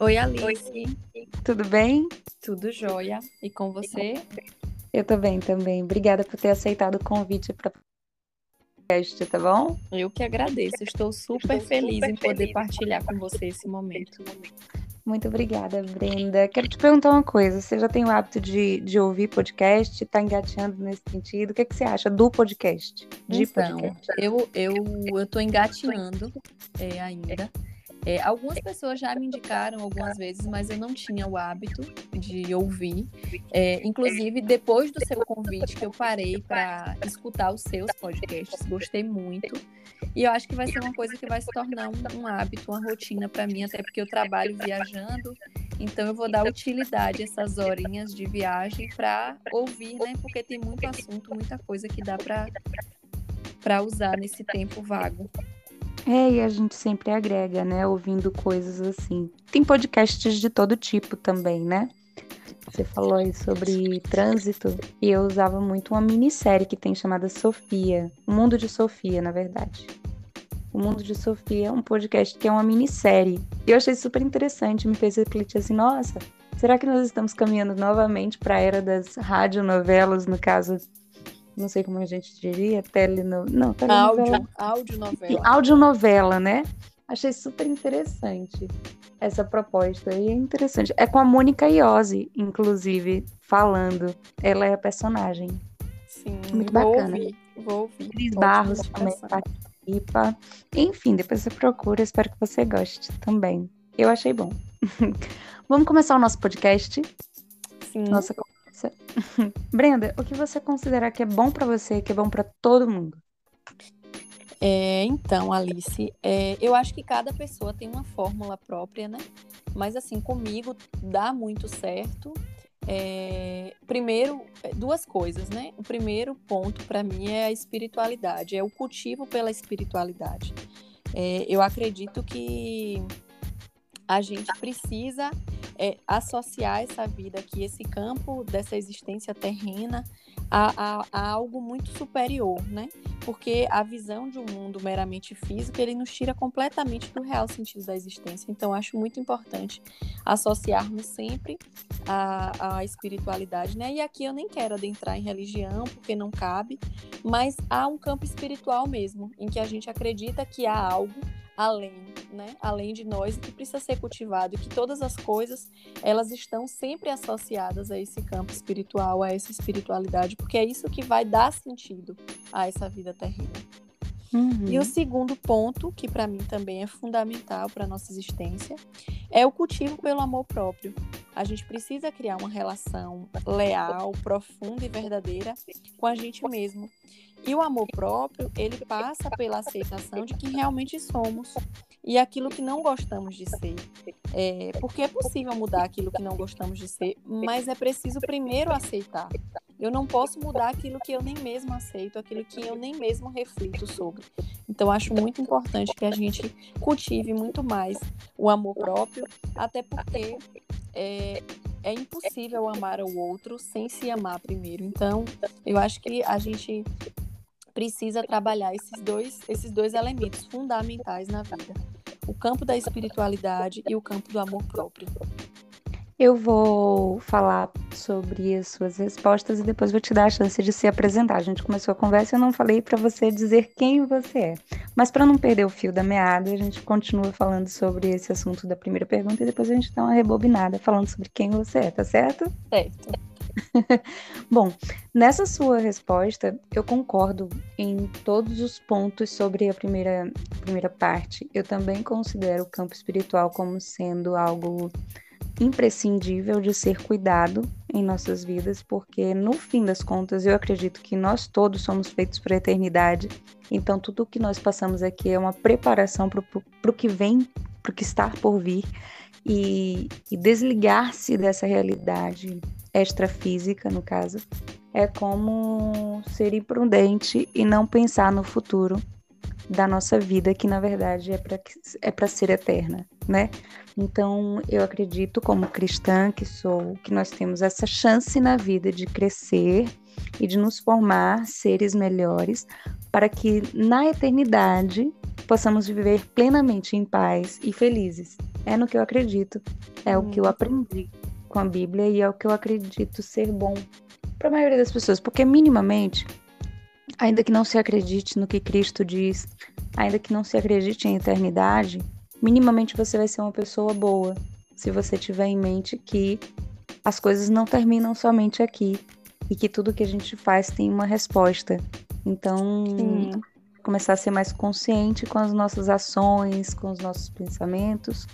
Oi, Alice. Tudo bem? Tudo jóia. E com você? Eu tô bem também. Obrigada por ter aceitado o convite para podcast, tá bom? Eu que agradeço. Estou super Estou feliz super em poder feliz. partilhar com você esse momento. Muito obrigada, Brenda. Quero te perguntar uma coisa. Você já tem o hábito de, de ouvir podcast? Está engateando nesse sentido? O que, é que você acha do podcast? De então, podcast? Eu, eu, eu tô engatinhando é, ainda. É, algumas pessoas já me indicaram algumas vezes, mas eu não tinha o hábito de ouvir. É, inclusive, depois do seu convite, que eu parei para escutar os seus podcasts, gostei muito. E eu acho que vai ser uma coisa que vai se tornar um, um hábito, uma rotina para mim, até porque eu trabalho viajando. Então, eu vou dar utilidade a essas horinhas de viagem para ouvir, né? Porque tem muito assunto, muita coisa que dá para usar nesse tempo vago. É, e a gente sempre agrega, né? Ouvindo coisas assim. Tem podcasts de todo tipo também, né? Você falou aí sobre trânsito e eu usava muito uma minissérie que tem chamada Sofia. O Mundo de Sofia, na verdade. O Mundo de Sofia é um podcast que é uma minissérie. E eu achei super interessante, me fez refletir assim, nossa, será que nós estamos caminhando novamente para a era das radionovelas, no caso não sei como a gente diria, teleno... não, telenovela. Áudio, novela. Áudio novela, né? Achei super interessante essa proposta. E é interessante. É com a Mônica Iose, inclusive, falando. Ela é a personagem. Sim, muito bacana. Ouvir, vou ouvir. Cris Barros também participa. Enfim, depois você procura. Espero que você goste também. Eu achei bom. Vamos começar o nosso podcast? Sim. Nossa Brenda, o que você considera que é bom para você, que é bom para todo mundo? É, então, Alice, é, eu acho que cada pessoa tem uma fórmula própria, né? Mas assim, comigo dá muito certo. É, primeiro, é, duas coisas, né? O primeiro ponto para mim é a espiritualidade, é o cultivo pela espiritualidade. É, eu acredito que a gente precisa é, associar essa vida aqui, esse campo dessa existência terrena, a, a, a, algo muito superior, né? Porque a visão de um mundo meramente físico, ele nos tira completamente do real sentido da existência. Então, acho muito importante associarmos sempre a, a espiritualidade, né? E aqui eu nem quero adentrar em religião, porque não cabe, mas há um campo espiritual mesmo, em que a gente acredita que há algo além, né? Além de nós e que precisa ser cultivado e que todas as coisas elas estão sempre associadas a esse campo espiritual, a essa espiritualidade, porque é isso que vai dar sentido a essa vida terrena. Uhum. E o segundo ponto, que para mim também é fundamental para a nossa existência, é o cultivo pelo amor próprio. A gente precisa criar uma relação leal, profunda e verdadeira com a gente mesmo. E o amor próprio, ele passa pela aceitação de que realmente somos e aquilo que não gostamos de ser. É, porque é possível mudar aquilo que não gostamos de ser, mas é preciso primeiro aceitar. Eu não posso mudar aquilo que eu nem mesmo aceito, aquilo que eu nem mesmo reflito sobre. Então, acho muito importante que a gente cultive muito mais o amor próprio, até porque é, é impossível amar o outro sem se amar primeiro. Então, eu acho que a gente precisa trabalhar esses dois, esses dois elementos fundamentais na vida: o campo da espiritualidade e o campo do amor próprio. Eu vou falar sobre as suas respostas e depois vou te dar a chance de se apresentar. A gente começou a conversa e eu não falei para você dizer quem você é. Mas para não perder o fio da meada, a gente continua falando sobre esse assunto da primeira pergunta e depois a gente dá uma rebobinada falando sobre quem você é, tá certo? Certo. Bom, nessa sua resposta, eu concordo em todos os pontos sobre a primeira, primeira parte. Eu também considero o campo espiritual como sendo algo imprescindível de ser cuidado em nossas vidas, porque no fim das contas eu acredito que nós todos somos feitos para a eternidade. Então tudo o que nós passamos aqui é uma preparação para o que vem, para o que está por vir. E, e desligar-se dessa realidade extrafísica, no caso, é como ser imprudente e não pensar no futuro da nossa vida, que na verdade é para é ser eterna, né? Então, eu acredito como cristã que sou, que nós temos essa chance na vida de crescer e de nos formar seres melhores, para que na eternidade possamos viver plenamente em paz e felizes. é no que eu acredito, é hum. o que eu uhum. aprendi com a Bíblia e é o que eu acredito ser bom para a maioria das pessoas, porque minimamente, ainda que não se acredite no que Cristo diz, ainda que não se acredite em eternidade, minimamente você vai ser uma pessoa boa, se você tiver em mente que as coisas não terminam somente aqui e que tudo que a gente faz tem uma resposta. Então, Sim. começar a ser mais consciente com as nossas ações, com os nossos pensamentos,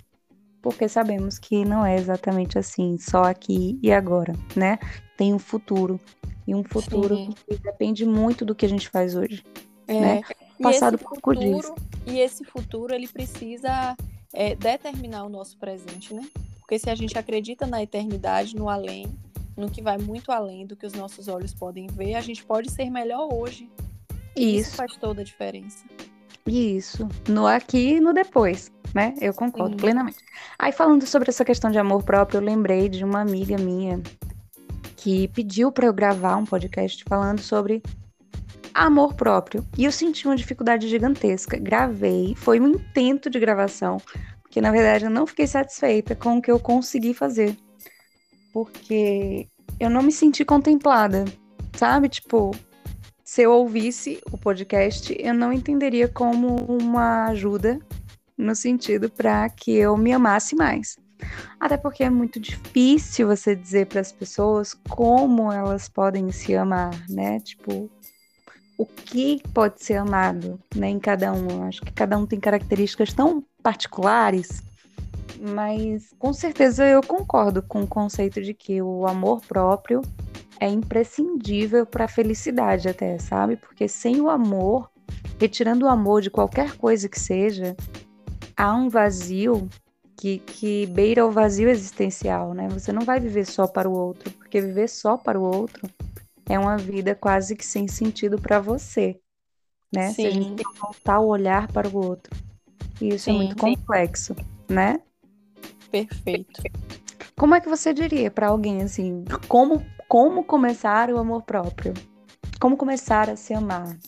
porque sabemos que não é exatamente assim, só aqui e agora, né? Tem um futuro. E um futuro Sim. que depende muito do que a gente faz hoje. É. Né? Passado por pouco disso. E esse futuro, ele precisa é, determinar o nosso presente, né? Porque se a gente acredita na eternidade, no além, no que vai muito além do que os nossos olhos podem ver, a gente pode ser melhor hoje. Isso, Isso faz toda a diferença. Isso, no aqui e no depois, né? Eu concordo Sim. plenamente. Aí falando sobre essa questão de amor próprio, eu lembrei de uma amiga minha que pediu para eu gravar um podcast falando sobre amor próprio. E eu senti uma dificuldade gigantesca. Gravei, foi um intento de gravação, que na verdade eu não fiquei satisfeita com o que eu consegui fazer. Porque eu não me senti contemplada, sabe? Tipo, se eu ouvisse o podcast, eu não entenderia como uma ajuda no sentido para que eu me amasse mais. Até porque é muito difícil você dizer para as pessoas como elas podem se amar, né? Tipo, o que pode ser amado, né, em cada um. Eu acho que cada um tem características tão particulares, mas com certeza eu concordo com o conceito de que o amor próprio é imprescindível para a felicidade até, sabe? Porque sem o amor, retirando o amor de qualquer coisa que seja, há um vazio que, que beira o vazio existencial, né? Você não vai viver só para o outro, porque viver só para o outro é uma vida quase que sem sentido para você, né? Sim. Se a gente voltar o olhar para o outro. E isso é Sim, é muito complexo, né? Perfeito. Como é que você diria para alguém assim, como como começar o amor próprio? Como começar a se amar?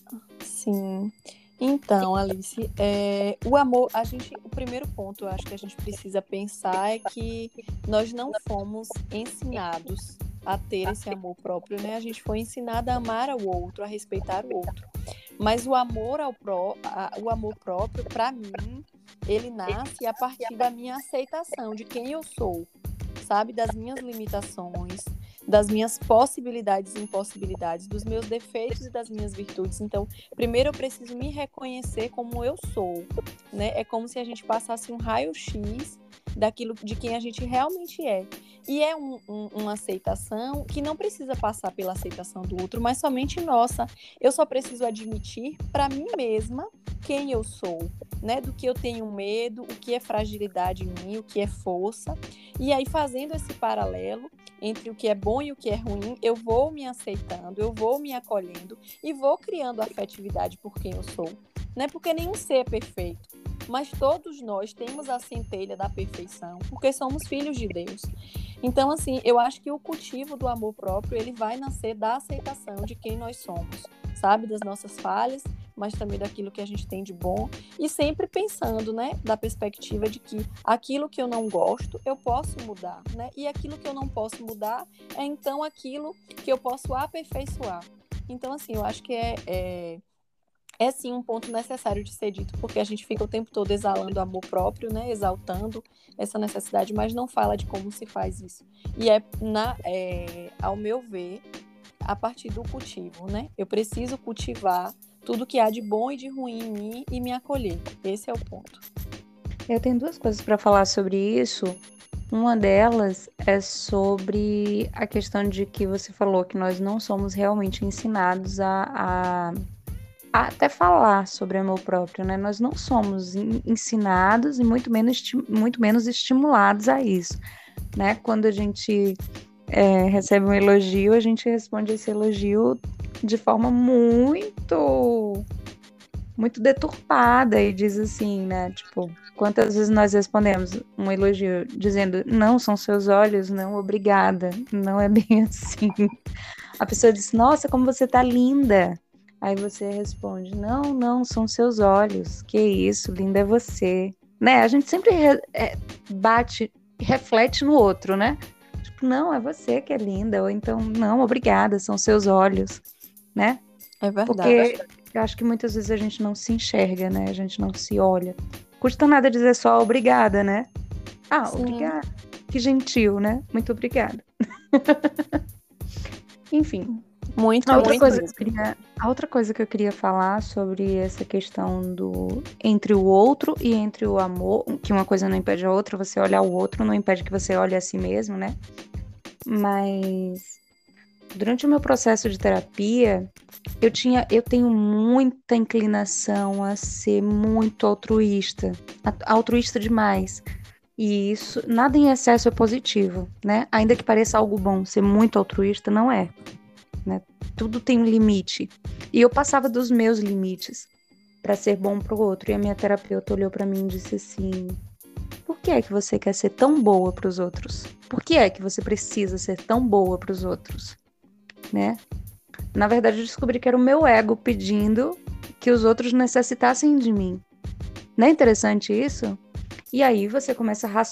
Sim. Então, Alice, é, o amor, a gente, o primeiro ponto, eu acho que a gente precisa pensar é que nós não fomos ensinados a ter esse amor próprio, né? A gente foi ensinado a amar ao outro, a respeitar o outro. Mas o amor ao pró, a, o amor próprio, para mim, ele nasce a partir da minha aceitação de quem eu sou, sabe, das minhas limitações, das minhas possibilidades e impossibilidades, dos meus defeitos e das minhas virtudes. Então, primeiro eu preciso me reconhecer como eu sou, né? É como se a gente passasse um raio-x daquilo de quem a gente realmente é. E é um, um, uma aceitação que não precisa passar pela aceitação do outro, mas somente nossa. Eu só preciso admitir para mim mesma quem eu sou, né? Do que eu tenho medo, o que é fragilidade em mim, o que é força. E aí, fazendo esse paralelo entre o que é bom e o que é ruim, eu vou me aceitando, eu vou me acolhendo e vou criando afetividade por quem eu sou. Né? Porque nenhum ser é perfeito mas todos nós temos a centelha da perfeição, porque somos filhos de Deus. Então, assim, eu acho que o cultivo do amor próprio, ele vai nascer da aceitação de quem nós somos, sabe? Das nossas falhas, mas também daquilo que a gente tem de bom e sempre pensando, né, da perspectiva de que aquilo que eu não gosto, eu posso mudar, né? E aquilo que eu não posso mudar é então aquilo que eu posso aperfeiçoar. Então, assim, eu acho que é, é é sim um ponto necessário de ser dito, porque a gente fica o tempo todo exalando amor próprio, né? Exaltando essa necessidade, mas não fala de como se faz isso. E é, na, é, ao meu ver, a partir do cultivo, né? Eu preciso cultivar tudo que há de bom e de ruim em mim e me acolher. Esse é o ponto. Eu tenho duas coisas para falar sobre isso. Uma delas é sobre a questão de que você falou que nós não somos realmente ensinados a, a até falar sobre amor próprio, né? Nós não somos ensinados e muito menos, muito menos estimulados a isso, né? Quando a gente é, recebe um elogio, a gente responde esse elogio de forma muito muito deturpada e diz assim, né? Tipo, quantas vezes nós respondemos um elogio dizendo não são seus olhos, não, obrigada. Não é bem assim. A pessoa diz: "Nossa, como você tá linda". Aí você responde: Não, não, são seus olhos. Que isso, linda é você. né? A gente sempre é, bate, reflete no outro, né? Tipo, não, é você que é linda, ou então, não, obrigada, são seus olhos, né? É verdade. Porque eu acho que muitas vezes a gente não se enxerga, né? A gente não se olha. Custa nada dizer só obrigada, né? Ah, Sim. obrigada. Que gentil, né? Muito obrigada. Enfim. Muito, a outra, muito. Coisa que eu queria, a outra coisa que eu queria falar sobre essa questão do entre o outro e entre o amor, que uma coisa não impede a outra, você olhar o outro não impede que você olhe a si mesmo, né? Mas durante o meu processo de terapia, eu tinha, eu tenho muita inclinação a ser muito altruísta, altruísta demais. E isso, nada em excesso é positivo, né? Ainda que pareça algo bom, ser muito altruísta não é, né? Tudo tem um limite. E eu passava dos meus limites para ser bom para o outro. E a minha terapeuta olhou para mim e disse assim: "Por que é que você quer ser tão boa para os outros? Por que é que você precisa ser tão boa para os outros?" Né? Na verdade, eu descobri que era o meu ego pedindo que os outros necessitassem de mim. Não é interessante isso? E aí você começa a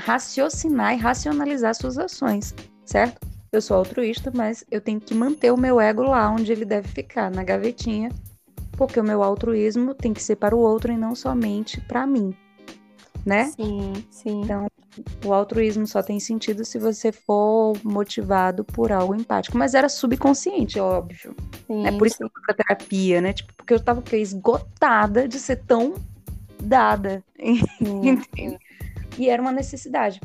raciocinar e racionalizar suas ações, certo? Eu sou altruísta, mas eu tenho que manter o meu ego lá onde ele deve ficar, na gavetinha, porque o meu altruísmo tem que ser para o outro e não somente para mim, né? Sim, sim. Então, o altruísmo só tem sentido se você for motivado por algo empático, mas era subconsciente, óbvio. Sim, é por isso sim. que eu fui pra terapia, né? Tipo, porque eu tava esgotada de ser tão dada. e era uma necessidade.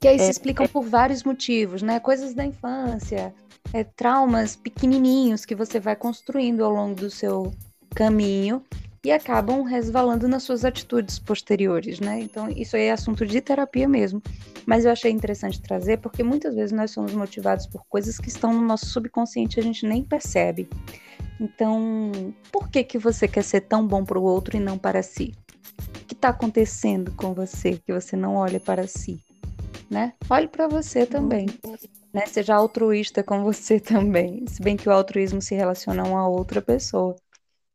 Que aí é, se explicam por vários motivos, né? Coisas da infância, é, traumas pequenininhos que você vai construindo ao longo do seu caminho e acabam resvalando nas suas atitudes posteriores, né? Então, isso aí é assunto de terapia mesmo. Mas eu achei interessante trazer porque muitas vezes nós somos motivados por coisas que estão no nosso subconsciente e a gente nem percebe. Então, por que que você quer ser tão bom para o outro e não para si? O que está acontecendo com você que você não olha para si? Né? Olhe para você também. Né? Seja altruísta com você também. Se bem que o altruísmo se relaciona a uma outra pessoa.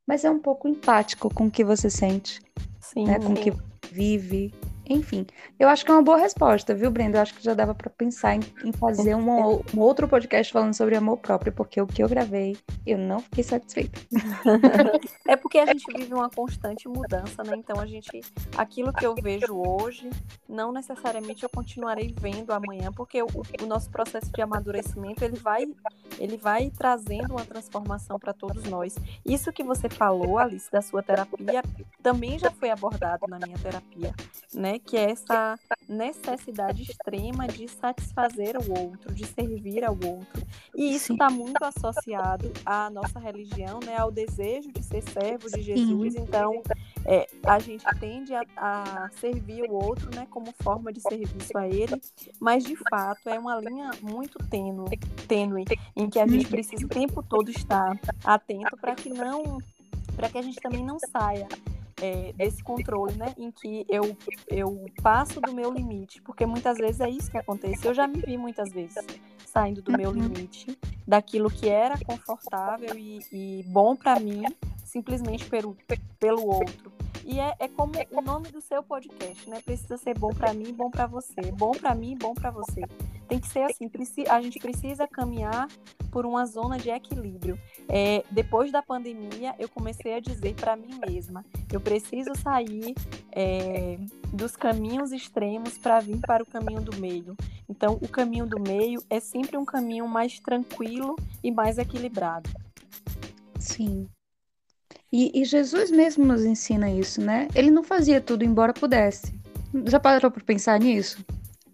Mas é um pouco empático com o que você sente. Sim, né? Com o que vive, enfim, eu acho que é uma boa resposta, viu, Brenda? Eu acho que já dava para pensar em, em fazer um, um, outro podcast falando sobre amor próprio, porque o que eu gravei, eu não fiquei satisfeita. é porque a gente vive uma constante mudança, né? Então a gente, aquilo que eu vejo hoje, não necessariamente eu continuarei vendo amanhã, porque o, o nosso processo de amadurecimento ele vai, ele vai trazendo uma transformação para todos nós. Isso que você falou, Alice, da sua terapia, também já foi abordado na minha terapia, né? Que é essa necessidade extrema de satisfazer o outro, de servir ao outro. E isso está muito associado à nossa religião, né, ao desejo de ser servo de Jesus. Sim. Então, é, a gente tende a, a, servir o outro né, como forma de serviço a ele, mas de fato é uma linha muito tênue, tênue em que a gente precisa o tempo todo estar atento para que não para que a gente também não saia é, desse controle, né? Em que eu, eu passo do meu limite, porque muitas vezes é isso que acontece. Eu já me vi muitas vezes saindo do meu limite, daquilo que era confortável e, e bom para mim, simplesmente pelo, pelo outro. E é, é como o nome do seu podcast, né? Precisa ser bom para mim, bom para você. Bom para mim, bom para você. Tem que ser assim. A gente precisa caminhar por uma zona de equilíbrio. É, depois da pandemia, eu comecei a dizer para mim mesma: eu preciso sair é, dos caminhos extremos para vir para o caminho do meio. Então, o caminho do meio é sempre um caminho mais tranquilo e mais equilibrado. Sim. E, e, Jesus mesmo nos ensina isso, né? Ele não fazia tudo embora pudesse. Já parou para pensar nisso?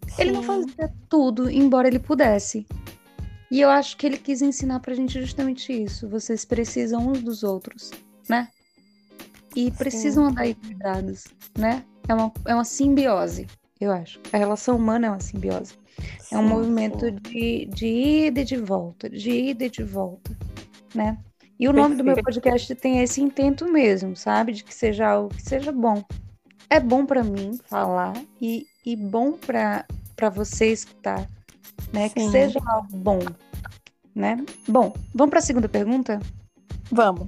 Sim. Ele não fazia tudo embora ele pudesse. E eu acho que ele quis ensinar pra gente justamente isso. Vocês precisam uns dos outros, né? E precisam Sim. andar equilibrados, né? É uma, é uma simbiose, eu acho. A relação humana é uma simbiose. Sim, é um movimento de, de ida e de volta, de ida e de volta, né? E o nome do meu podcast tem esse intento mesmo, sabe? De que seja algo que seja bom. É bom para mim falar e, e bom para você escutar, né? Sim. Que seja algo bom, né? Bom, vamos para a segunda pergunta? Vamos.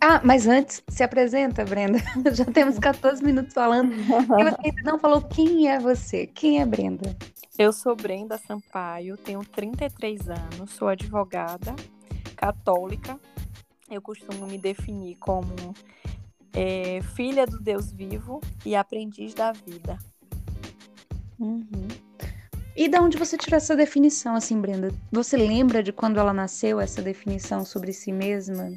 Ah, mas antes, se apresenta, Brenda. Já temos 14 minutos falando. E você ainda não falou quem é você. Quem é Brenda? Eu sou Brenda Sampaio, tenho 33 anos, sou advogada, católica. Eu costumo me definir como é, filha do Deus vivo e aprendiz da vida. Uhum. E da onde você tirou essa definição, assim, Brenda? Você lembra de quando ela nasceu, essa definição sobre si mesma?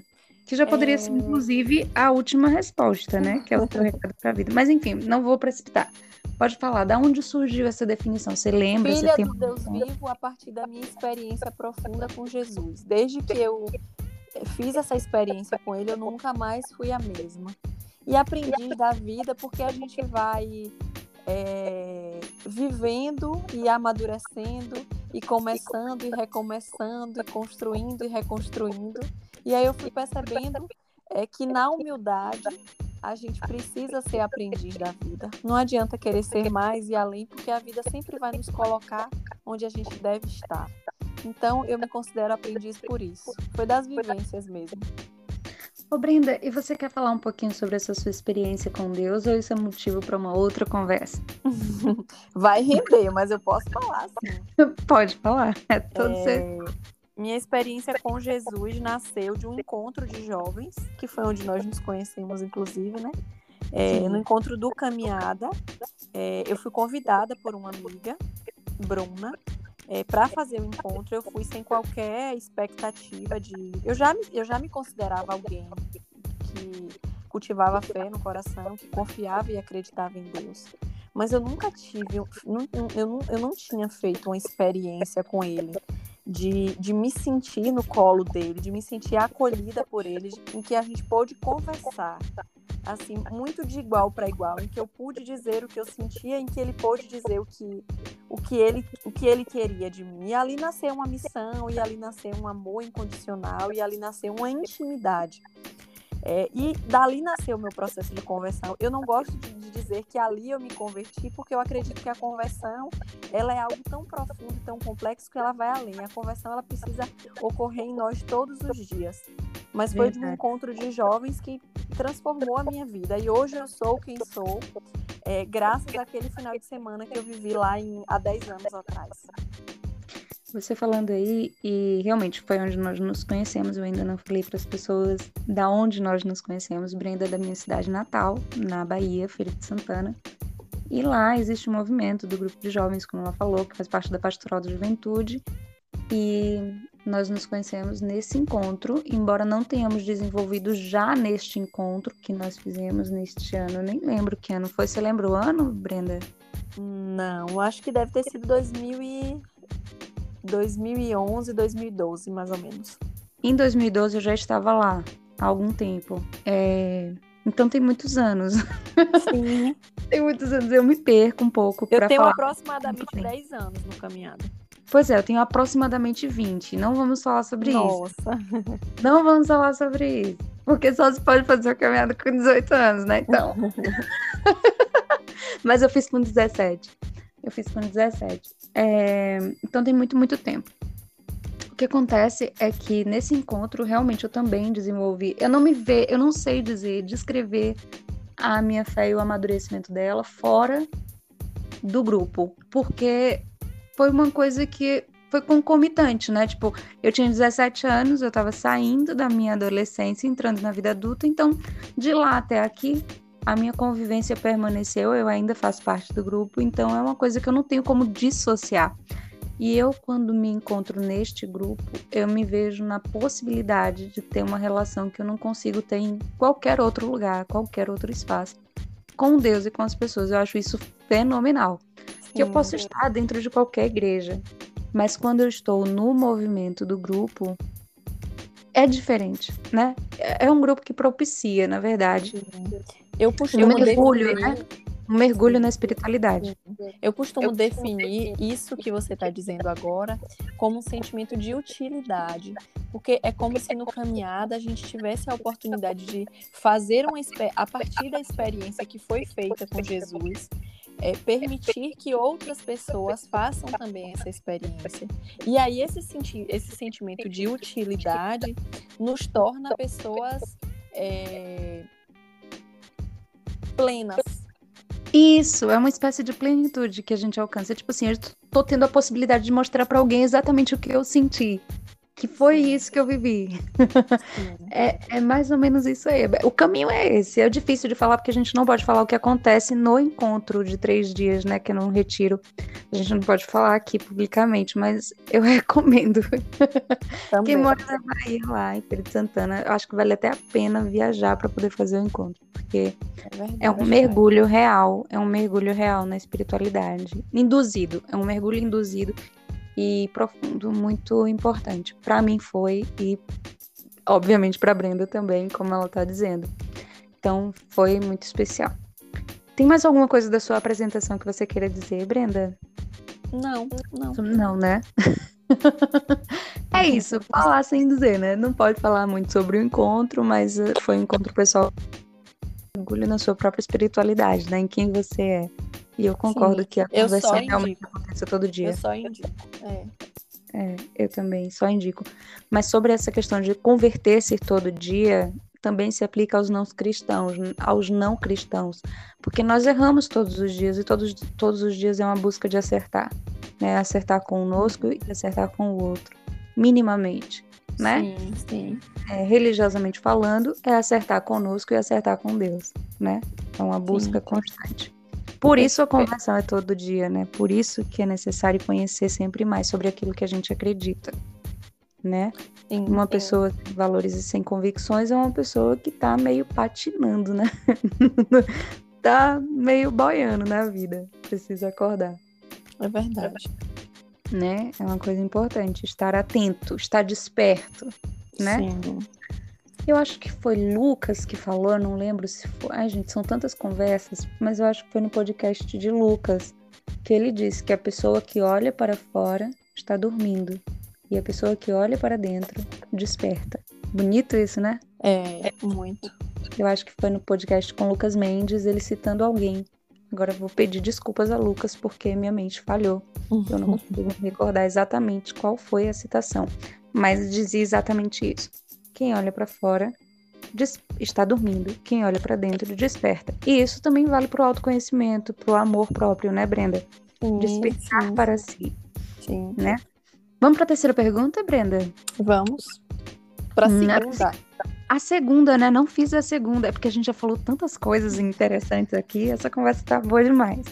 Que já poderia é... ser, inclusive, a última resposta, né? Que é o teu recado para a vida. Mas, enfim, não vou precipitar. Pode falar, da onde surgiu essa definição? Você lembra? Filha você do tem... Deus vivo a partir da minha experiência profunda com Jesus. Desde que eu fiz essa experiência com ele, eu nunca mais fui a mesma. E aprendi da vida porque a gente vai é, vivendo e amadurecendo e começando e recomeçando e construindo e reconstruindo. E aí eu fui percebendo é, que na humildade a gente precisa ser aprendiz da vida. Não adianta querer ser mais e além, porque a vida sempre vai nos colocar onde a gente deve estar. Então eu me considero aprendiz por isso. Foi das vivências mesmo. Ô Brenda, e você quer falar um pouquinho sobre essa sua experiência com Deus ou isso é motivo para uma outra conversa? Vai render, mas eu posso falar sim. Pode falar, é todo é... Certo. Minha experiência com Jesus nasceu de um encontro de jovens, que foi onde nós nos conhecemos, inclusive, né? É, no encontro do Caminhada, é, eu fui convidada por uma amiga, Bruna, é, para fazer o encontro. Eu fui sem qualquer expectativa de. Eu já, eu já me considerava alguém que cultivava fé no coração, que confiava e acreditava em Deus. Mas eu nunca tive, eu não, eu não, eu não tinha feito uma experiência com ele de, de me sentir no colo dele, de me sentir acolhida por ele, em que a gente pôde conversar, assim, muito de igual para igual, em que eu pude dizer o que eu sentia, em que ele pôde dizer o que, o que, ele, o que ele queria de mim. E ali nasceu uma missão, e ali nasceu um amor incondicional, e ali nasceu uma intimidade. É, e dali nasceu o meu processo de conversão. Eu não gosto de, de, dizer que ali eu me converti, porque eu acredito que a conversão ela é algo tão profundo, tão complexo que ela vai além. A conversão ela precisa ocorrer em nós todos os dias. Mas foi de um encontro de jovens que transformou a minha vida. E hoje eu sou quem sou, é, graças àquele final de semana que eu vivi lá em, há 10 anos atrás. Você falando aí, e realmente foi onde nós nos conhecemos. Eu ainda não falei para as pessoas da onde nós nos conhecemos. Brenda é da minha cidade natal, na Bahia, Feira de Santana. E lá existe um movimento do grupo de jovens, como ela falou, que faz parte da Pastoral da Juventude. E nós nos conhecemos nesse encontro, embora não tenhamos desenvolvido já neste encontro que nós fizemos neste ano. Nem lembro que ano foi. Você lembra o ano, Brenda? Não, acho que deve ter sido 2000 e... 2011, 2012, mais ou menos. Em 2012 eu já estava lá há algum tempo. É... Então tem muitos anos. Sim. tem muitos anos. Eu me perco um pouco. Eu tenho falar. aproximadamente 10 anos no caminhada. Pois é, eu tenho aproximadamente 20. Não vamos falar sobre Nossa. isso. Nossa. Não vamos falar sobre isso. Porque só se pode fazer a caminhada com 18 anos, né? Então. Mas eu fiz com 17. Eu fiz com 17. É, então tem muito, muito tempo. O que acontece é que nesse encontro realmente eu também desenvolvi. Eu não me ve, eu não sei dizer, descrever a minha fé e o amadurecimento dela fora do grupo, porque foi uma coisa que foi concomitante, né? Tipo, eu tinha 17 anos, eu tava saindo da minha adolescência, entrando na vida adulta, então de lá até aqui a minha convivência permaneceu, eu ainda faço parte do grupo, então é uma coisa que eu não tenho como dissociar. E eu, quando me encontro neste grupo, eu me vejo na possibilidade de ter uma relação que eu não consigo ter em qualquer outro lugar, qualquer outro espaço, com Deus e com as pessoas. Eu acho isso fenomenal. Sim. Que eu posso estar dentro de qualquer igreja, mas quando eu estou no movimento do grupo, é diferente, né? É um grupo que propicia, na verdade. Eu costumo um mergulho, definir... né? Um mergulho na espiritualidade. Eu costumo eu definir isso que você está dizendo agora como um sentimento de utilidade, porque é como se no caminhada a gente tivesse a oportunidade de fazer uma a partir da experiência que foi feita com Jesus, é, permitir que outras pessoas façam também essa experiência. E aí esse, senti esse sentimento de utilidade nos torna pessoas é, plenas. Isso, é uma espécie de plenitude que a gente alcança. Tipo assim, eu tô tendo a possibilidade de mostrar para alguém exatamente o que eu senti que foi isso que eu vivi. é, é, mais ou menos isso aí. O caminho é esse. É difícil de falar porque a gente não pode falar o que acontece no encontro de três dias, né? Que é num retiro. A gente não pode falar aqui publicamente, mas eu recomendo. Quem mora na Bahia lá, em Pedro Santana, eu acho que vale até a pena viajar para poder fazer o encontro. Porque é, verdade, é um mergulho real, é um mergulho real na espiritualidade. Induzido, é um mergulho induzido e profundo, muito importante. Para mim foi e obviamente para Brenda também, como ela está dizendo. Então foi muito especial. Tem mais alguma coisa da sua apresentação que você queira dizer, Brenda? Não, não. Não, né? é isso, falar sem dizer, né? Não pode falar muito sobre o encontro, mas eh, foi um encontro pessoal orgulho na sua própria espiritualidade, né? Em quem você é. E eu concordo Sim, que a conversa realmente acontece todo dia. Eu só indico. É. é, eu também só indico. Mas sobre essa questão de converter-se todo dia, também se aplica aos não cristãos, aos não cristãos, porque nós erramos todos os dias e todos, todos os dias é uma busca de acertar, né? Acertar conosco e acertar com o outro, minimamente, né? Sim, sim. É, religiosamente falando, é acertar conosco e acertar com Deus, né? É uma busca sim. constante. Por isso a conversão é todo dia, né? Por isso que é necessário conhecer sempre mais sobre aquilo que a gente acredita, né? Sim, uma sim. pessoa sem valores e sem convicções é uma pessoa que tá meio patinando, né? tá meio boiando na vida. Precisa acordar. É verdade. Né? É uma coisa importante. Estar atento, estar desperto, né? Sim. Eu acho que foi Lucas que falou, não lembro se foi. Ai, gente, são tantas conversas, mas eu acho que foi no podcast de Lucas que ele disse que a pessoa que olha para fora está dormindo e a pessoa que olha para dentro desperta. Bonito isso, né? É, muito. Eu acho que foi no podcast com Lucas Mendes, ele citando alguém. Agora eu vou pedir desculpas a Lucas porque minha mente falhou. Eu não consigo recordar exatamente qual foi a citação, mas dizia exatamente isso. Quem olha para fora está dormindo, quem olha para dentro desperta. E isso também vale para o autoconhecimento, para o amor próprio, né, Brenda? Sim, Despertar sim, para si. Sim. Né? Vamos para a terceira pergunta, Brenda? Vamos. Para a hum, segunda. A segunda, né? Não fiz a segunda, é porque a gente já falou tantas coisas interessantes aqui, essa conversa tá boa demais.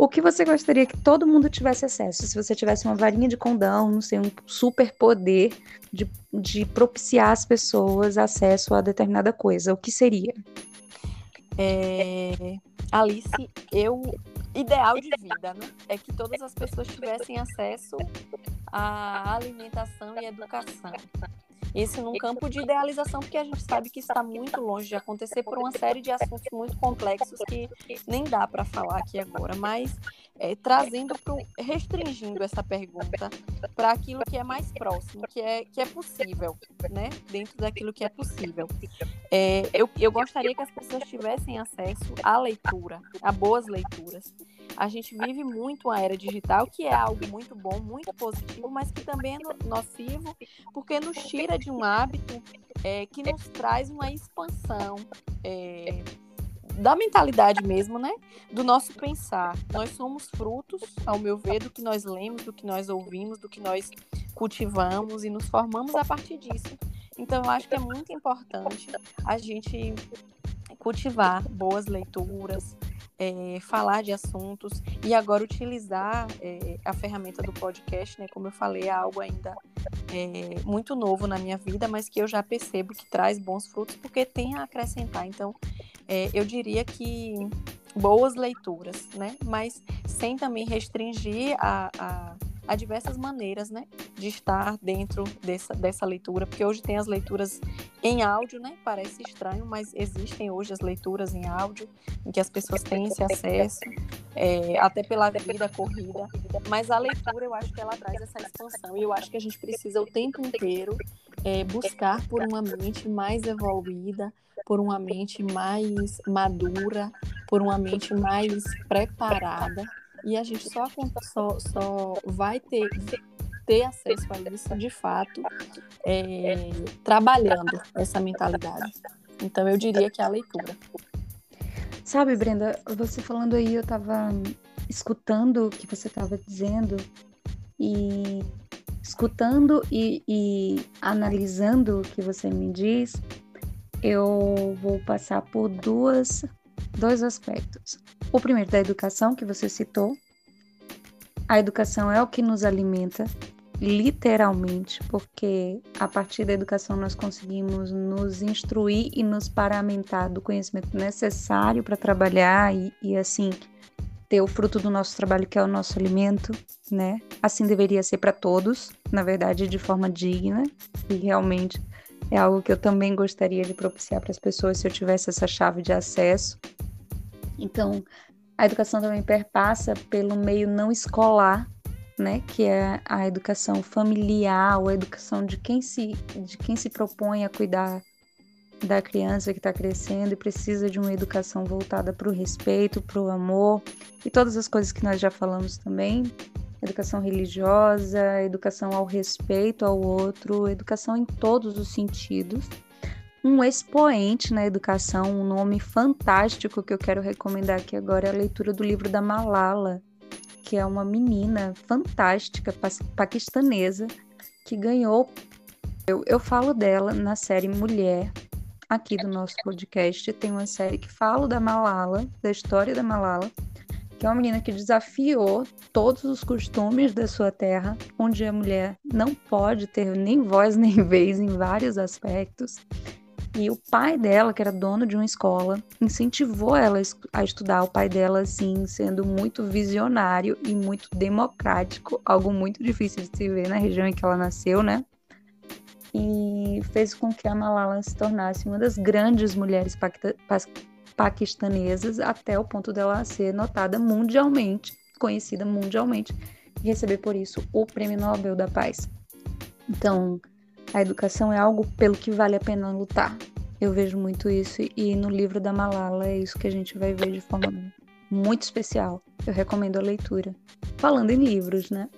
O que você gostaria que todo mundo tivesse acesso? Se você tivesse uma varinha de condão, não sei, um super poder de, de propiciar às pessoas acesso a determinada coisa, o que seria? É... Alice, eu ideal de vida, né? É que todas as pessoas tivessem acesso à alimentação e educação. Isso num campo de idealização, porque a gente sabe que está muito longe de acontecer por uma série de assuntos muito complexos que nem dá para falar aqui agora, mas é, trazendo pro, restringindo essa pergunta para aquilo que é mais próximo, que é, que é possível, né? Dentro daquilo que é possível. É, eu, eu gostaria que as pessoas tivessem acesso à leitura, a boas leituras. A gente vive muito a era digital, que é algo muito bom, muito positivo, mas que também é nocivo, porque nos tira de um hábito é, que nos traz uma expansão. É, da mentalidade mesmo, né? Do nosso pensar. Nós somos frutos, ao meu ver, do que nós lemos, do que nós ouvimos, do que nós cultivamos e nos formamos a partir disso. Então, eu acho que é muito importante a gente cultivar boas leituras, é, falar de assuntos e agora utilizar é, a ferramenta do podcast, né? Como eu falei, é algo ainda é, muito novo na minha vida, mas que eu já percebo que traz bons frutos porque tem a acrescentar. Então, é, eu diria que boas leituras, né? Mas sem também restringir a, a há diversas maneiras, né, de estar dentro dessa, dessa leitura, porque hoje tem as leituras em áudio, né, parece estranho, mas existem hoje as leituras em áudio, em que as pessoas têm esse acesso, é, até pela vida corrida, mas a leitura eu acho que ela traz essa expansão, e eu acho que a gente precisa o tempo inteiro é, buscar por uma mente mais evoluída, por uma mente mais madura, por uma mente mais preparada e a gente só, só, só vai ter, ter acesso a isso de fato é, trabalhando essa mentalidade. Então eu diria que é a leitura. Sabe, Brenda, você falando aí, eu estava escutando o que você estava dizendo e escutando e, e, analisando o que você me diz, eu vou passar por duas, dois aspectos. O primeiro da educação que você citou. A educação é o que nos alimenta, literalmente, porque a partir da educação nós conseguimos nos instruir e nos paramentar do conhecimento necessário para trabalhar e, e assim ter o fruto do nosso trabalho, que é o nosso alimento, né? Assim deveria ser para todos, na verdade, de forma digna, e realmente é algo que eu também gostaria de propiciar para as pessoas se eu tivesse essa chave de acesso. Então, a educação também perpassa pelo meio não escolar, né, que é a educação familiar, a educação de quem se de quem se propõe a cuidar da criança que está crescendo e precisa de uma educação voltada para o respeito, para o amor e todas as coisas que nós já falamos também. Educação religiosa, educação ao respeito ao outro, educação em todos os sentidos. Um expoente na educação, um nome fantástico que eu quero recomendar aqui agora é a leitura do livro da Malala, que é uma menina fantástica paquistanesa que ganhou. Eu, eu falo dela na série Mulher, aqui do nosso podcast, tem uma série que fala da Malala, da história da Malala, que é uma menina que desafiou todos os costumes da sua terra, onde a mulher não pode ter nem voz nem vez em vários aspectos. E o pai dela, que era dono de uma escola, incentivou ela a estudar. O pai dela, assim, sendo muito visionário e muito democrático, algo muito difícil de se ver na região em que ela nasceu, né? e fez com que a Malala se tornasse uma das grandes mulheres paquistanesas até o ponto dela ser notada mundialmente, conhecida mundialmente e receber por isso o Prêmio Nobel da Paz. Então, a educação é algo pelo que vale a pena lutar. Eu vejo muito isso e no livro da Malala é isso que a gente vai ver de forma muito especial. Eu recomendo a leitura. Falando em livros, né?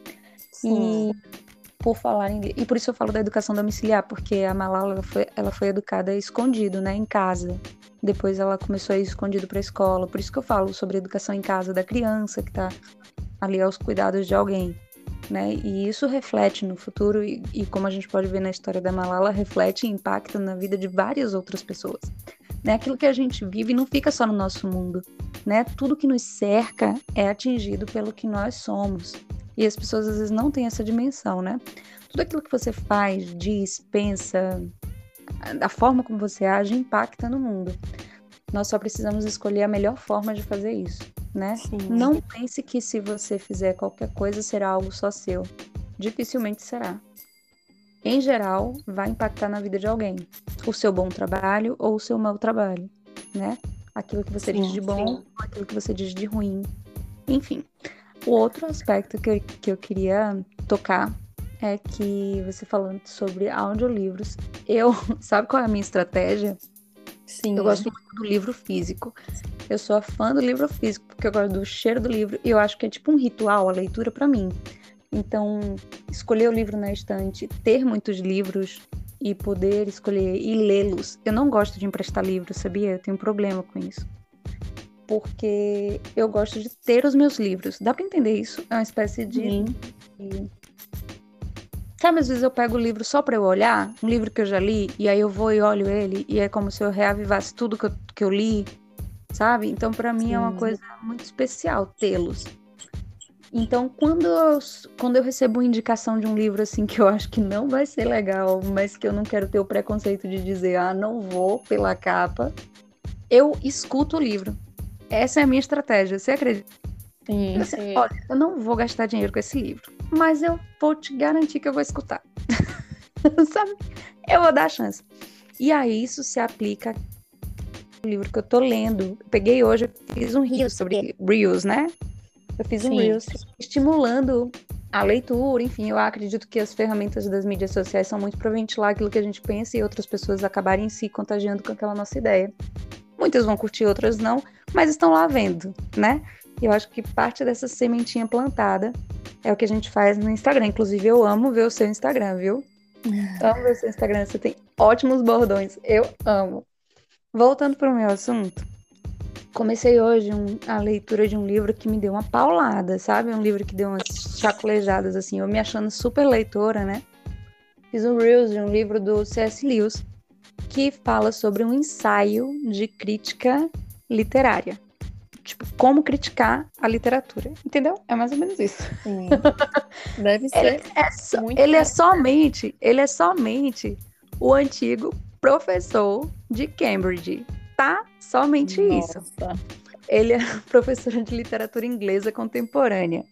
Sim. E por falar em e por isso eu falo da educação domiciliar porque a Malala ela foi, ela foi educada escondido né em casa depois ela começou a ir escondido para a escola. Por isso que eu falo sobre educação em casa da criança que está ali aos cuidados de alguém né? E isso reflete no futuro e, e como a gente pode ver na história da Malala reflete e impacta na vida de várias outras pessoas né? Aquilo que a gente vive não fica só no nosso mundo né? Tudo que nos cerca é atingido pelo que nós somos. E as pessoas às vezes não têm essa dimensão, né? Tudo aquilo que você faz, diz, pensa, a forma como você age impacta no mundo. Nós só precisamos escolher a melhor forma de fazer isso, né? Sim. Não pense que se você fizer qualquer coisa será algo só seu. Dificilmente será. Em geral, vai impactar na vida de alguém. O seu bom trabalho ou o seu mau trabalho, né? Aquilo que você sim, diz de bom, sim. aquilo que você diz de ruim. Enfim, o outro aspecto que eu, que eu queria tocar é que você falando sobre audiolivros, eu, sabe qual é a minha estratégia? Sim. Eu gosto muito do livro físico. Eu sou fã do livro físico, porque eu gosto do cheiro do livro e eu acho que é tipo um ritual a leitura para mim. Então, escolher o livro na estante, ter muitos livros e poder escolher e lê-los. Eu não gosto de emprestar livros, sabia? Eu tenho um problema com isso porque eu gosto de ter os meus livros. Dá para entender isso? É uma espécie de. Sim. Sabe, às vezes eu pego o livro só para eu olhar, um livro que eu já li, e aí eu vou e olho ele, e é como se eu reavivasse tudo que eu, que eu li, sabe? Então, para mim Sim. é uma coisa muito especial tê-los. Então, quando eu, quando eu recebo uma indicação de um livro assim que eu acho que não vai ser legal, mas que eu não quero ter o preconceito de dizer, ah, não vou pela capa, eu escuto o livro. Essa é a minha estratégia, você acredita? Sim, sim. Olha, eu não vou gastar dinheiro com esse livro, mas eu vou te garantir que eu vou escutar. Sabe? Eu vou dar a chance. E aí isso se aplica ao livro que eu tô lendo. Eu peguei hoje, eu fiz um Reels sobre Reels, né? Eu fiz um Reels estimulando a leitura, enfim, eu acredito que as ferramentas das mídias sociais são muito para ventilar aquilo que a gente pensa e outras pessoas acabarem se contagiando com aquela nossa ideia. Muitas vão curtir, outras não, mas estão lá vendo, né? E eu acho que parte dessa sementinha plantada é o que a gente faz no Instagram. Inclusive, eu amo ver o seu Instagram, viu? amo ver o seu Instagram. Você tem ótimos bordões. Eu amo. voltando para o meu assunto, comecei hoje um, a leitura de um livro que me deu uma paulada, sabe? Um livro que deu umas chacolejadas, assim, eu me achando super leitora, né? Fiz um Reels de um livro do C.S. Lewis que fala sobre um ensaio de crítica literária. Tipo, como criticar a literatura. Entendeu? É mais ou menos isso. Sim. Deve ser. Ele, é, so, ele é somente, ele é somente o antigo professor de Cambridge, tá? Somente Nossa. isso. Ele é professor de literatura inglesa contemporânea.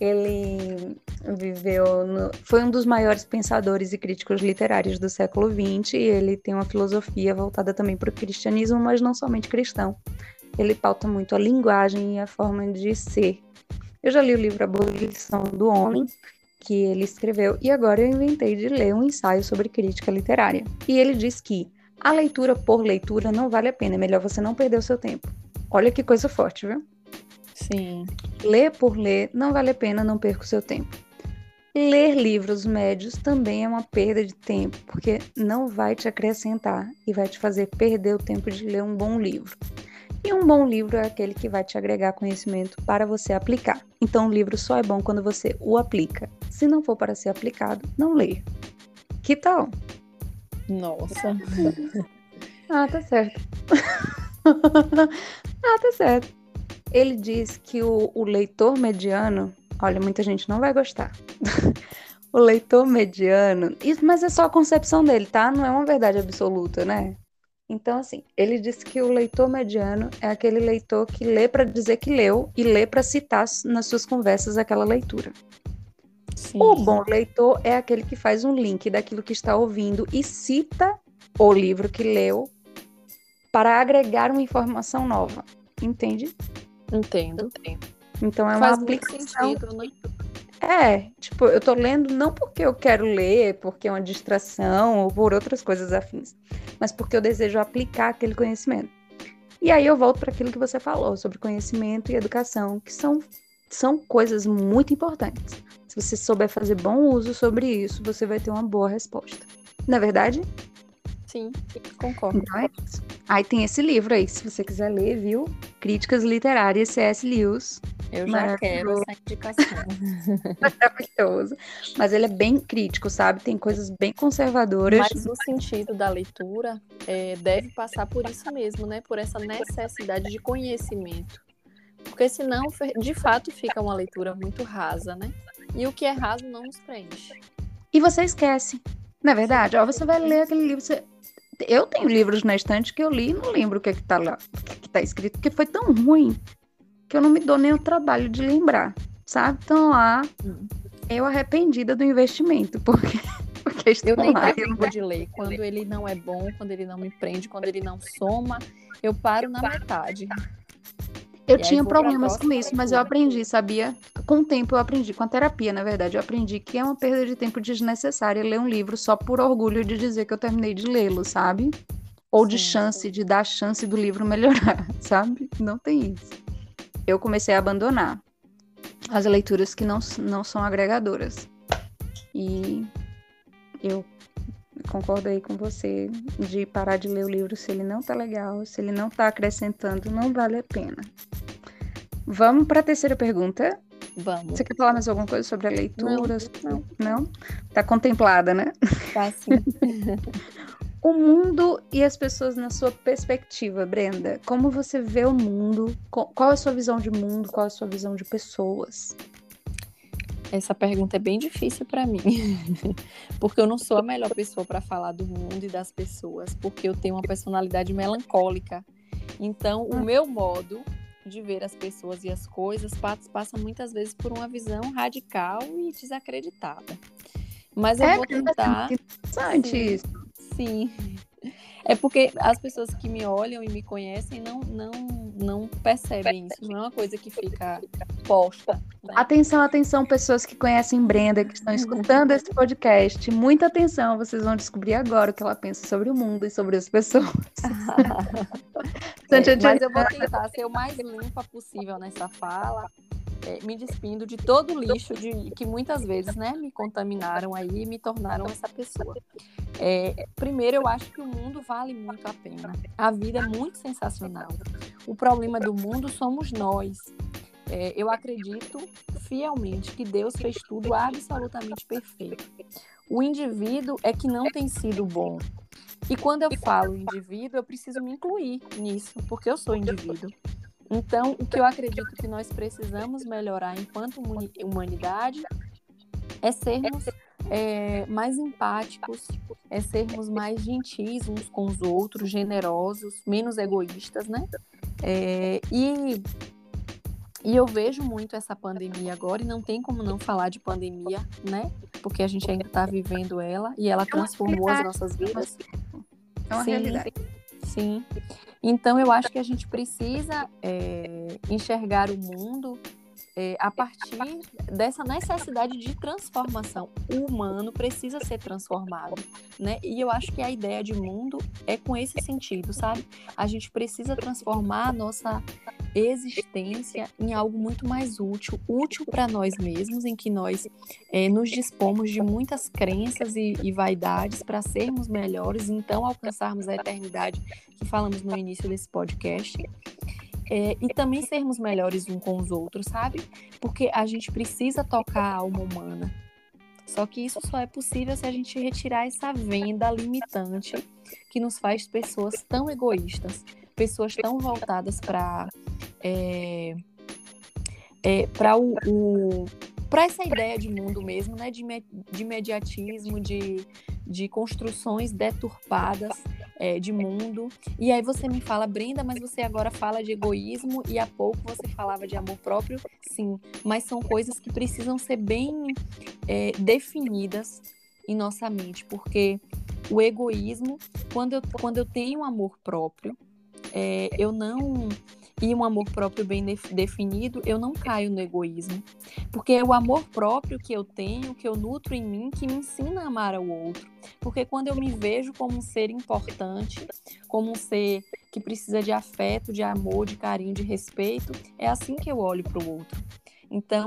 Ele viveu no... foi um dos maiores pensadores e críticos literários do século XX e ele tem uma filosofia voltada também para o cristianismo, mas não somente cristão. Ele pauta muito a linguagem e a forma de ser. Eu já li o livro Abolição do Homem, que ele escreveu, e agora eu inventei de ler um ensaio sobre crítica literária. E ele diz que a leitura por leitura não vale a pena, é melhor você não perder o seu tempo. Olha que coisa forte, viu? Sim. Ler por ler não vale a pena, não perca o seu tempo. Ler livros médios também é uma perda de tempo, porque não vai te acrescentar e vai te fazer perder o tempo de ler um bom livro. E um bom livro é aquele que vai te agregar conhecimento para você aplicar. Então, o livro só é bom quando você o aplica. Se não for para ser aplicado, não leia. Que tal? Nossa. ah, tá certo. ah, tá certo. Ele diz que o, o leitor mediano, olha, muita gente não vai gostar. o leitor mediano, isso, mas é só a concepção dele, tá? Não é uma verdade absoluta, né? Então, assim, ele diz que o leitor mediano é aquele leitor que lê para dizer que leu e lê para citar nas suas conversas aquela leitura. Sim. O bom leitor é aquele que faz um link daquilo que está ouvindo e cita o livro que leu para agregar uma informação nova. Entende? Entendo. Então é uma Faz aplicação. Sentido, né? É, tipo, eu tô lendo não porque eu quero ler, porque é uma distração ou por outras coisas afins, mas porque eu desejo aplicar aquele conhecimento. E aí eu volto para aquilo que você falou sobre conhecimento e educação, que são, são coisas muito importantes. Se você souber fazer bom uso sobre isso, você vai ter uma boa resposta. Na é verdade? Sim, concordo. Então é isso. Aí tem esse livro aí, se você quiser ler, viu? Críticas Literárias C.S. Lewis. Eu já quero essa indicação. Maravilhoso. Mas ele é bem crítico, sabe? Tem coisas bem conservadoras. Mas o sentido da leitura é, deve passar por isso mesmo, né? Por essa necessidade de conhecimento. Porque senão, de fato, fica uma leitura muito rasa, né? E o que é raso não nos preenche. E você esquece. Não é verdade? Ó, você vai ler aquele livro, você eu tenho livros na estante que eu li e não lembro o que é que tá lá, o que, é que tá escrito, porque foi tão ruim que eu não me dou nem o trabalho de lembrar, sabe? Então lá, eu arrependida do investimento, porque, porque eu nem lá, tempo de ler. Quando ele não é bom, quando ele não me prende, quando ele não soma, eu paro na metade. Eu e tinha problemas com isso, mas eu aprendi, sabia? Com o tempo eu aprendi, com a terapia, na verdade, eu aprendi que é uma perda de tempo desnecessária ler um livro só por orgulho de dizer que eu terminei de lê-lo, sabe? Ou Sim. de chance, de dar a chance do livro melhorar, sabe? Não tem isso. Eu comecei a abandonar as leituras que não, não são agregadoras. E eu concordo aí com você de parar de ler o livro se ele não tá legal, se ele não tá acrescentando, não vale a pena. Vamos para a terceira pergunta. Vamos. Você quer falar mais alguma coisa sobre a leitura? Não. Não? Tá contemplada, né? Tá sim. o mundo e as pessoas na sua perspectiva, Brenda. Como você vê o mundo? Qual é a sua visão de mundo? Qual é a sua visão de pessoas? Essa pergunta é bem difícil para mim, porque eu não sou a melhor pessoa para falar do mundo e das pessoas, porque eu tenho uma personalidade melancólica. Então, o meu modo de ver as pessoas e as coisas passa muitas vezes por uma visão radical e desacreditada. Mas eu é, vou tentar. É interessante isso. Sim. É porque as pessoas que me olham e me conhecem não, não, não percebem isso. Não é uma coisa que fica posta. Né? Atenção, atenção, pessoas que conhecem Brenda, que estão escutando esse podcast. Muita atenção, vocês vão descobrir agora o que ela pensa sobre o mundo e sobre as pessoas. é, mas eu vou tentar ser o mais limpa possível nessa fala me despindo de todo o lixo de, que muitas vezes né, me contaminaram aí e me tornaram essa pessoa. É, primeiro, eu acho que o mundo vale muito a pena. A vida é muito sensacional. O problema do mundo somos nós. É, eu acredito fielmente que Deus fez tudo absolutamente perfeito. O indivíduo é que não tem sido bom. E quando eu falo indivíduo, eu preciso me incluir nisso, porque eu sou indivíduo. Então, o que eu acredito que nós precisamos melhorar enquanto humanidade é sermos é, mais empáticos, é sermos mais gentis uns com os outros, generosos, menos egoístas, né? É, e, e eu vejo muito essa pandemia agora, e não tem como não falar de pandemia, né? Porque a gente ainda está vivendo ela e ela transformou as nossas vidas. É uma Sim. realidade. Sim. Então, eu acho que a gente precisa é, enxergar o mundo é, a partir dessa necessidade de transformação. O humano precisa ser transformado, né? E eu acho que a ideia de mundo é com esse sentido, sabe? A gente precisa transformar a nossa existência em algo muito mais útil, útil para nós mesmos, em que nós é, nos dispomos de muitas crenças e, e vaidades para sermos melhores, então alcançarmos a eternidade que falamos no início desse podcast é, e também sermos melhores um com os outros, sabe? Porque a gente precisa tocar a alma humana. Só que isso só é possível se a gente retirar essa venda limitante que nos faz pessoas tão egoístas, pessoas tão voltadas para é, é, para o, o para essa ideia de mundo mesmo, né? De, de imediatismo, de, de construções deturpadas é, de mundo. E aí você me fala, Brenda, mas você agora fala de egoísmo e há pouco você falava de amor próprio. Sim, mas são coisas que precisam ser bem é, definidas em nossa mente, porque o egoísmo, quando eu, quando eu tenho amor próprio, é, eu não e um amor próprio bem definido, eu não caio no egoísmo. Porque é o amor próprio que eu tenho, que eu nutro em mim, que me ensina a amar ao outro. Porque quando eu me vejo como um ser importante, como um ser que precisa de afeto, de amor, de carinho, de respeito, é assim que eu olho para o outro. Então,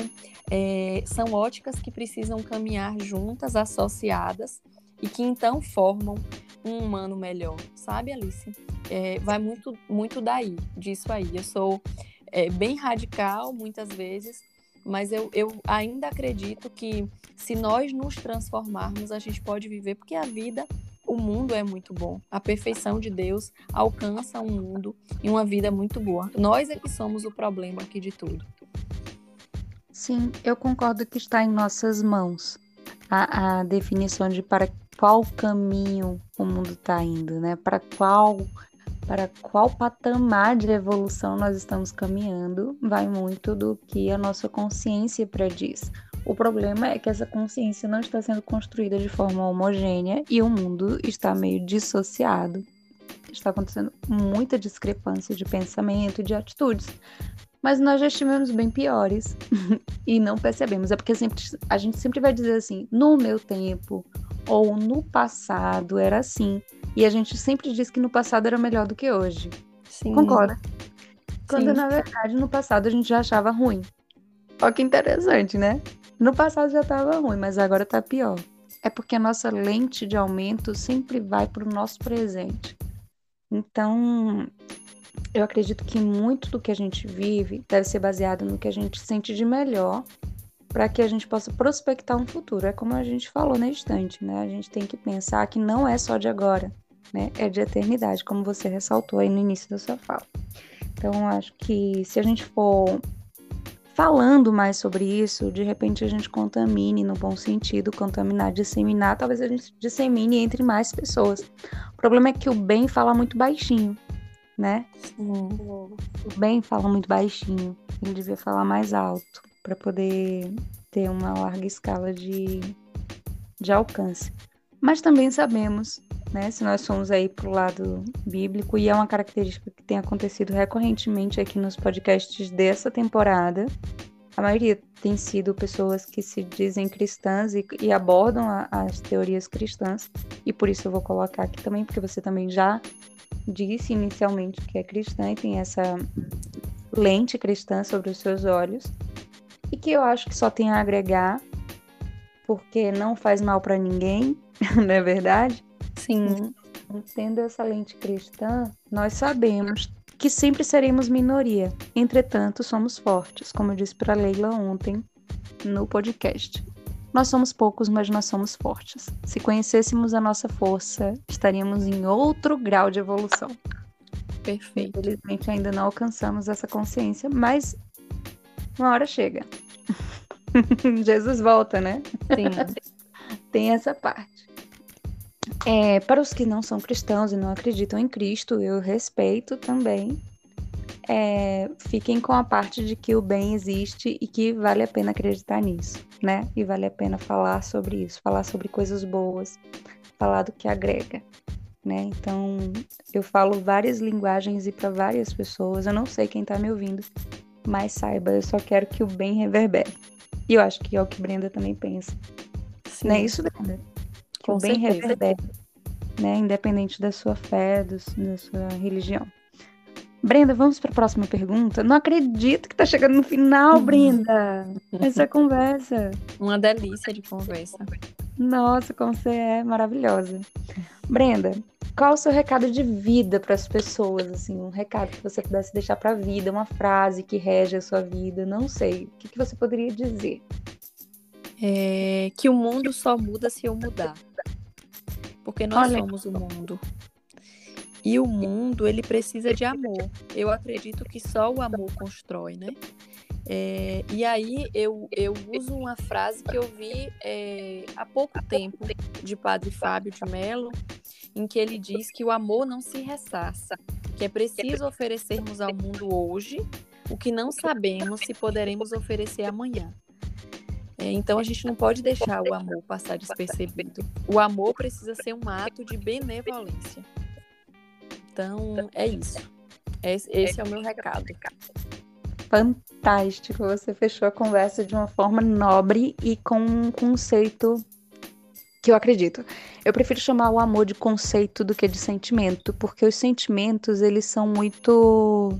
é, são óticas que precisam caminhar juntas, associadas, e que então formam um humano melhor, sabe, Alice? É, vai muito, muito daí, disso aí. Eu sou é, bem radical muitas vezes, mas eu, eu ainda acredito que se nós nos transformarmos, a gente pode viver, porque a vida, o mundo é muito bom. A perfeição de Deus alcança um mundo e uma vida muito boa. Nós é que somos o problema aqui de tudo. Sim, eu concordo que está em nossas mãos a, a definição de para qual caminho o mundo está indo, né? Para qual para qual patamar de evolução nós estamos caminhando, vai muito do que a nossa consciência prediz. O problema é que essa consciência não está sendo construída de forma homogênea e o mundo está meio dissociado. Está acontecendo muita discrepância de pensamento e de atitudes. Mas nós já estivemos bem piores e não percebemos. É porque sempre, a gente sempre vai dizer assim: no meu tempo ou no passado era assim. E a gente sempre diz que no passado era melhor do que hoje. Sim. Concorda? Quando Sim. na verdade no passado a gente já achava ruim. Olha que interessante, né? No passado já estava ruim, mas agora está pior. É porque a nossa lente de aumento sempre vai para o nosso presente. Então, eu acredito que muito do que a gente vive deve ser baseado no que a gente sente de melhor para que a gente possa prospectar um futuro. É como a gente falou na instante, né? A gente tem que pensar que não é só de agora, né? É de eternidade, como você ressaltou aí no início da sua fala. Então, acho que se a gente for falando mais sobre isso, de repente a gente contamine no bom sentido, contaminar, disseminar, talvez a gente dissemine entre mais pessoas. O problema é que o bem fala muito baixinho, né? Sim. O bem fala muito baixinho, ele devia falar mais alto para poder ter uma larga escala de, de alcance. Mas também sabemos, né, se nós formos aí para o lado bíblico, e é uma característica que tem acontecido recorrentemente aqui nos podcasts dessa temporada, a maioria tem sido pessoas que se dizem cristãs e, e abordam a, as teorias cristãs, e por isso eu vou colocar aqui também, porque você também já disse inicialmente que é cristã e tem essa lente cristã sobre os seus olhos. e que eu acho que só tem a agregar, porque não faz mal para ninguém, não é verdade? Sim. Tendo essa lente cristã, nós sabemos que sempre seremos minoria. Entretanto, somos fortes, como eu disse para Leila ontem no podcast. Nós somos poucos, mas nós somos fortes. Se conhecêssemos a nossa força, estaríamos em outro grau de evolução. Perfeito. Infelizmente ainda não alcançamos essa consciência, mas uma hora chega. Jesus volta, né? Sim. Tem essa parte. É, para os que não são cristãos e não acreditam em Cristo, eu respeito também. É, fiquem com a parte de que o bem existe e que vale a pena acreditar nisso, né? E vale a pena falar sobre isso, falar sobre coisas boas, falar do que agrega né? Então, eu falo várias linguagens e para várias pessoas. Eu não sei quem tá me ouvindo, mas saiba, eu só quero que o bem reverbere. E eu acho que é o que Brenda também pensa. Sim. Não é isso, Brenda? Que Com o bem certeza. reverbere, né? Independente da sua fé, do, da sua religião. Brenda, vamos para a próxima pergunta. Não acredito que tá chegando no final, uhum. Brenda. Essa conversa. Uma delícia de conversa. Nossa, como você é maravilhosa. Brenda, qual o seu recado de vida para as pessoas, assim, um recado que você pudesse deixar para a vida, uma frase que rege a sua vida, não sei, o que, que você poderia dizer? É que o mundo só muda se eu mudar, porque nós Olha. somos o mundo. E o mundo, ele precisa de amor. Eu acredito que só o amor constrói, né? É, e aí eu, eu uso uma frase que eu vi é, há pouco tempo de Padre Fábio de Mello, em que ele diz que o amor não se ressaça, que é preciso oferecermos ao mundo hoje o que não sabemos se poderemos oferecer amanhã. É, então a gente não pode deixar o amor passar despercebido. O amor precisa ser um ato de benevolência. Então é isso. Esse, esse é o meu recado fantástico. Você fechou a conversa de uma forma nobre e com um conceito que eu acredito. Eu prefiro chamar o amor de conceito do que de sentimento, porque os sentimentos, eles são muito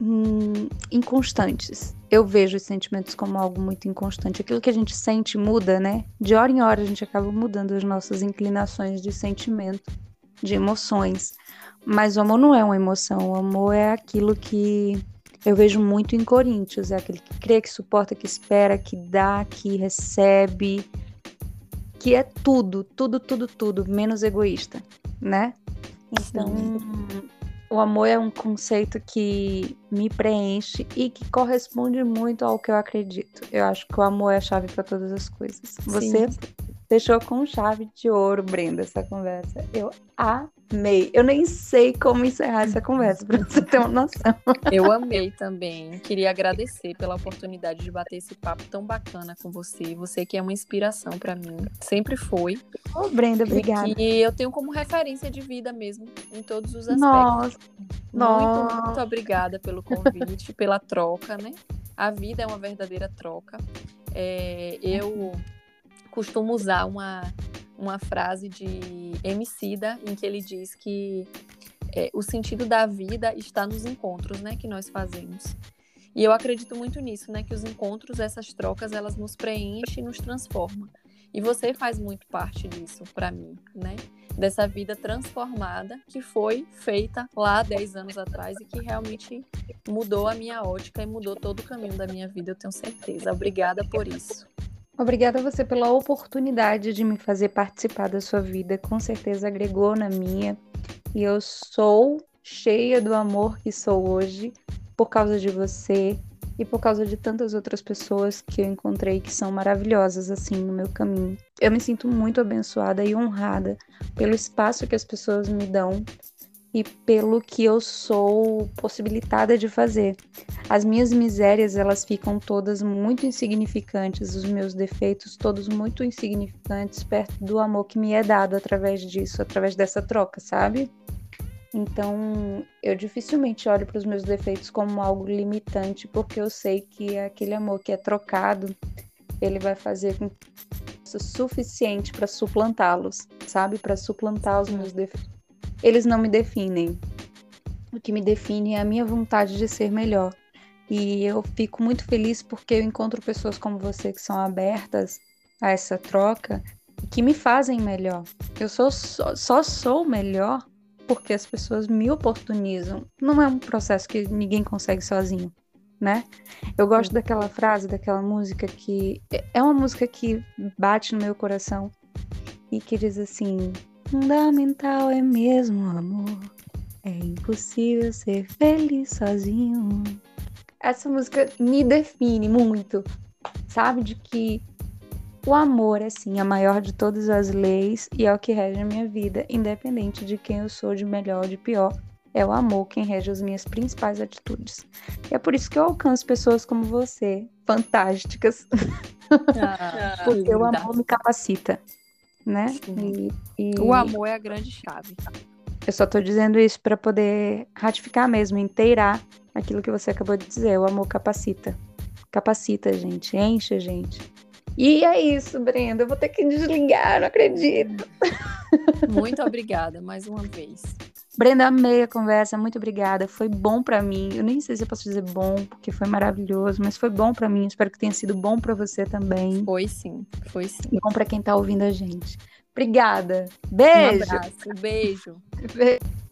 hum, inconstantes. Eu vejo os sentimentos como algo muito inconstante. Aquilo que a gente sente muda, né? De hora em hora a gente acaba mudando as nossas inclinações de sentimento, de emoções. Mas o amor não é uma emoção, o amor é aquilo que eu vejo muito em Coríntios, é aquele que crê, que suporta, que espera, que dá, que recebe, que é tudo, tudo, tudo, tudo, menos egoísta, né? Então, Sim. o amor é um conceito que me preenche e que corresponde muito ao que eu acredito. Eu acho que o amor é a chave para todas as coisas. Você Deixou com chave de ouro, Brenda, essa conversa. Eu amei. Eu nem sei como encerrar essa conversa, pra você ter uma noção. Eu amei também. Queria agradecer pela oportunidade de bater esse papo tão bacana com você. Você que é uma inspiração para mim. Sempre foi. Ô, oh, Brenda, obrigada. E eu tenho como referência de vida mesmo, em todos os aspectos. Nossa. Muito, Nossa. muito obrigada pelo convite, pela troca, né? A vida é uma verdadeira troca. É, eu costumo usar uma, uma frase de Emicida, em que ele diz que é, o sentido da vida está nos encontros, né, que nós fazemos. E eu acredito muito nisso, né, que os encontros, essas trocas, elas nos preenchem e nos transformam. E você faz muito parte disso para mim, né? Dessa vida transformada que foi feita lá 10 anos atrás e que realmente mudou a minha ótica e mudou todo o caminho da minha vida, eu tenho certeza. Obrigada por isso. Obrigada a você pela oportunidade de me fazer participar da sua vida. Com certeza agregou na minha. E eu sou cheia do amor que sou hoje por causa de você e por causa de tantas outras pessoas que eu encontrei que são maravilhosas assim no meu caminho. Eu me sinto muito abençoada e honrada pelo espaço que as pessoas me dão e pelo que eu sou possibilitada de fazer. As minhas misérias, elas ficam todas muito insignificantes, os meus defeitos todos muito insignificantes perto do amor que me é dado através disso, através dessa troca, sabe? Então, eu dificilmente olho para os meus defeitos como algo limitante, porque eu sei que aquele amor que é trocado, ele vai fazer com que suficiente para suplantá-los, sabe? Para suplantar os meus defeitos eles não me definem. O que me define é a minha vontade de ser melhor. E eu fico muito feliz porque eu encontro pessoas como você que são abertas a essa troca que me fazem melhor. Eu sou, só, só sou melhor porque as pessoas me oportunizam. Não é um processo que ninguém consegue sozinho, né? Eu gosto daquela frase, daquela música que é uma música que bate no meu coração e que diz assim: fundamental é mesmo amor. É impossível ser feliz sozinho. Essa música me define muito, sabe? De que o amor é sim a maior de todas as leis e é o que rege a minha vida, independente de quem eu sou, de melhor ou de pior. É o amor quem rege as minhas principais atitudes. E é por isso que eu alcanço pessoas como você, fantásticas. Ah, Porque o amor me capacita, né? E, e... O amor é a grande chave. Eu só tô dizendo isso para poder ratificar mesmo, inteirar aquilo que você acabou de dizer. O amor capacita. Capacita, gente. Enche a gente. E é isso, Brenda. Eu vou ter que desligar, não acredito. Muito obrigada mais uma vez. Brenda, amei a conversa, muito obrigada. Foi bom para mim. Eu nem sei se eu posso dizer bom, porque foi maravilhoso, mas foi bom para mim. Espero que tenha sido bom para você também. Foi sim, foi sim. E bom para quem tá ouvindo a gente. Obrigada. Beijo. Um abraço, beijo. beijo.